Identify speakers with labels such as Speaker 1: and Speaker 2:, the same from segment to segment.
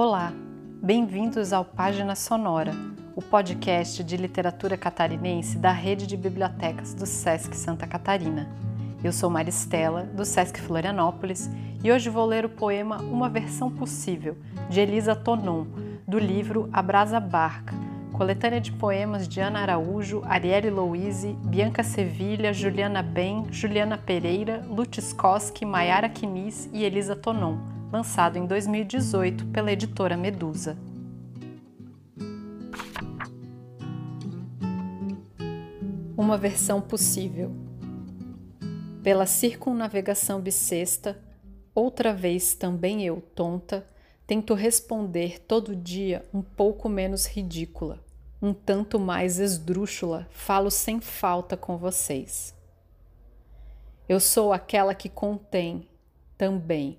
Speaker 1: Olá, bem-vindos ao Página Sonora, o podcast de literatura catarinense da rede de bibliotecas do SESC Santa Catarina. Eu sou Maristela, do SESC Florianópolis, e hoje vou ler o poema Uma Versão Possível, de Elisa Tonon, do livro A Brasa Barca, coletânea de poemas de Ana Araújo, Arielle Louise, Bianca Sevilha, Juliana Ben, Juliana Pereira, Lutz Koski, Maiara Quinis e Elisa Tonon, lançado em 2018 pela editora Medusa. Uma versão possível. Pela circunnavegação bissexta, outra vez também eu, tonta, tento responder todo dia um pouco menos ridícula um tanto mais esdrúxula, falo sem falta com vocês. Eu sou aquela que contém, também,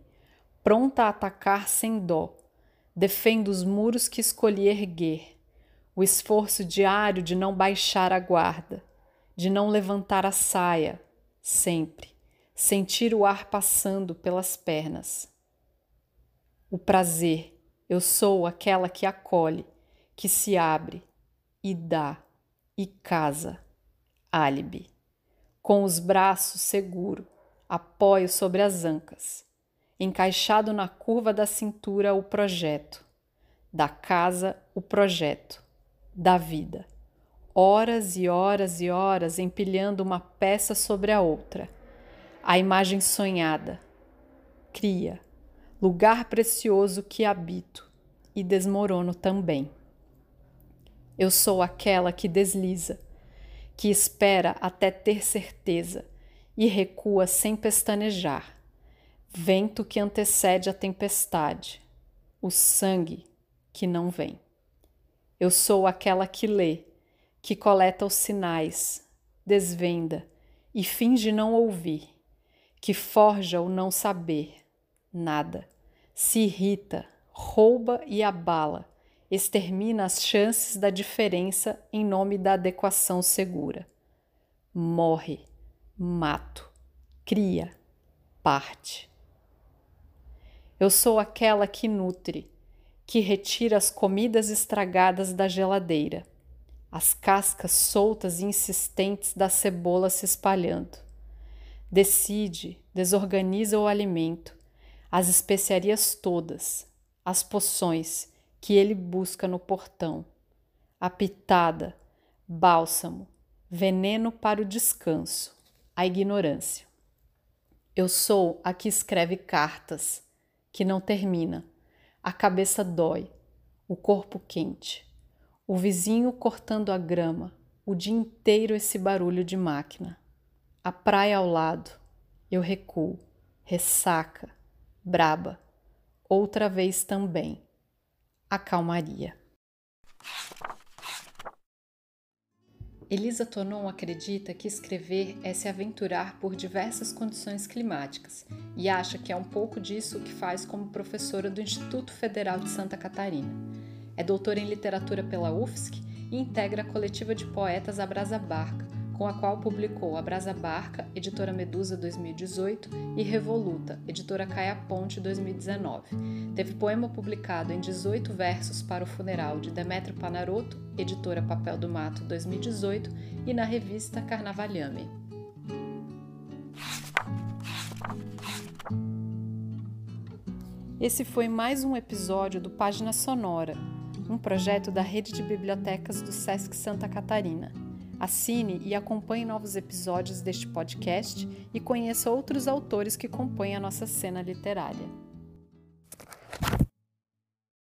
Speaker 1: pronta a atacar sem dó, defendo os muros que escolhi erguer, o esforço diário de não baixar a guarda, de não levantar a saia, sempre, sentir o ar passando pelas pernas. O prazer, eu sou aquela que acolhe, que se abre, e dá e casa. Álibi. Com os braços seguro, apoio sobre as ancas. Encaixado na curva da cintura o projeto. Da casa o projeto. Da vida. Horas e horas e horas empilhando uma peça sobre a outra. A imagem sonhada. Cria. Lugar precioso que habito e desmorono também. Eu sou aquela que desliza, que espera até ter certeza e recua sem pestanejar. Vento que antecede a tempestade, o sangue que não vem. Eu sou aquela que lê, que coleta os sinais, desvenda e finge não ouvir, que forja o não saber, nada, se irrita, rouba e abala extermina as chances da diferença em nome da adequação segura. Morre, mato, cria, parte. Eu sou aquela que nutre, que retira as comidas estragadas da geladeira, as cascas soltas e insistentes da cebola se espalhando. Decide, desorganiza o alimento, as especiarias todas, as poções que ele busca no portão. A pitada, bálsamo, veneno para o descanso, a ignorância. Eu sou a que escreve cartas, que não termina. A cabeça dói, o corpo quente. O vizinho cortando a grama, o dia inteiro esse barulho de máquina. A praia ao lado, eu recuo, ressaca, braba, outra vez também a calmaria. Elisa Tonon acredita que escrever é se aventurar por diversas condições climáticas e acha que é um pouco disso que faz como professora do Instituto Federal de Santa Catarina. É doutora em literatura pela UFSC e integra a coletiva de poetas Abrasa Barca, com a qual publicou A Brasa Barca, editora Medusa 2018, e Revoluta, editora Caia Ponte 2019. Teve poema publicado em 18 versos para o funeral de Demetrio Panaroto, editora Papel do Mato 2018, e na revista Carnavalhame. Esse foi mais um episódio do Página Sonora, um projeto da Rede de Bibliotecas do SESC Santa Catarina. Assine e acompanhe novos episódios deste podcast e conheça outros autores que compõem a nossa cena literária.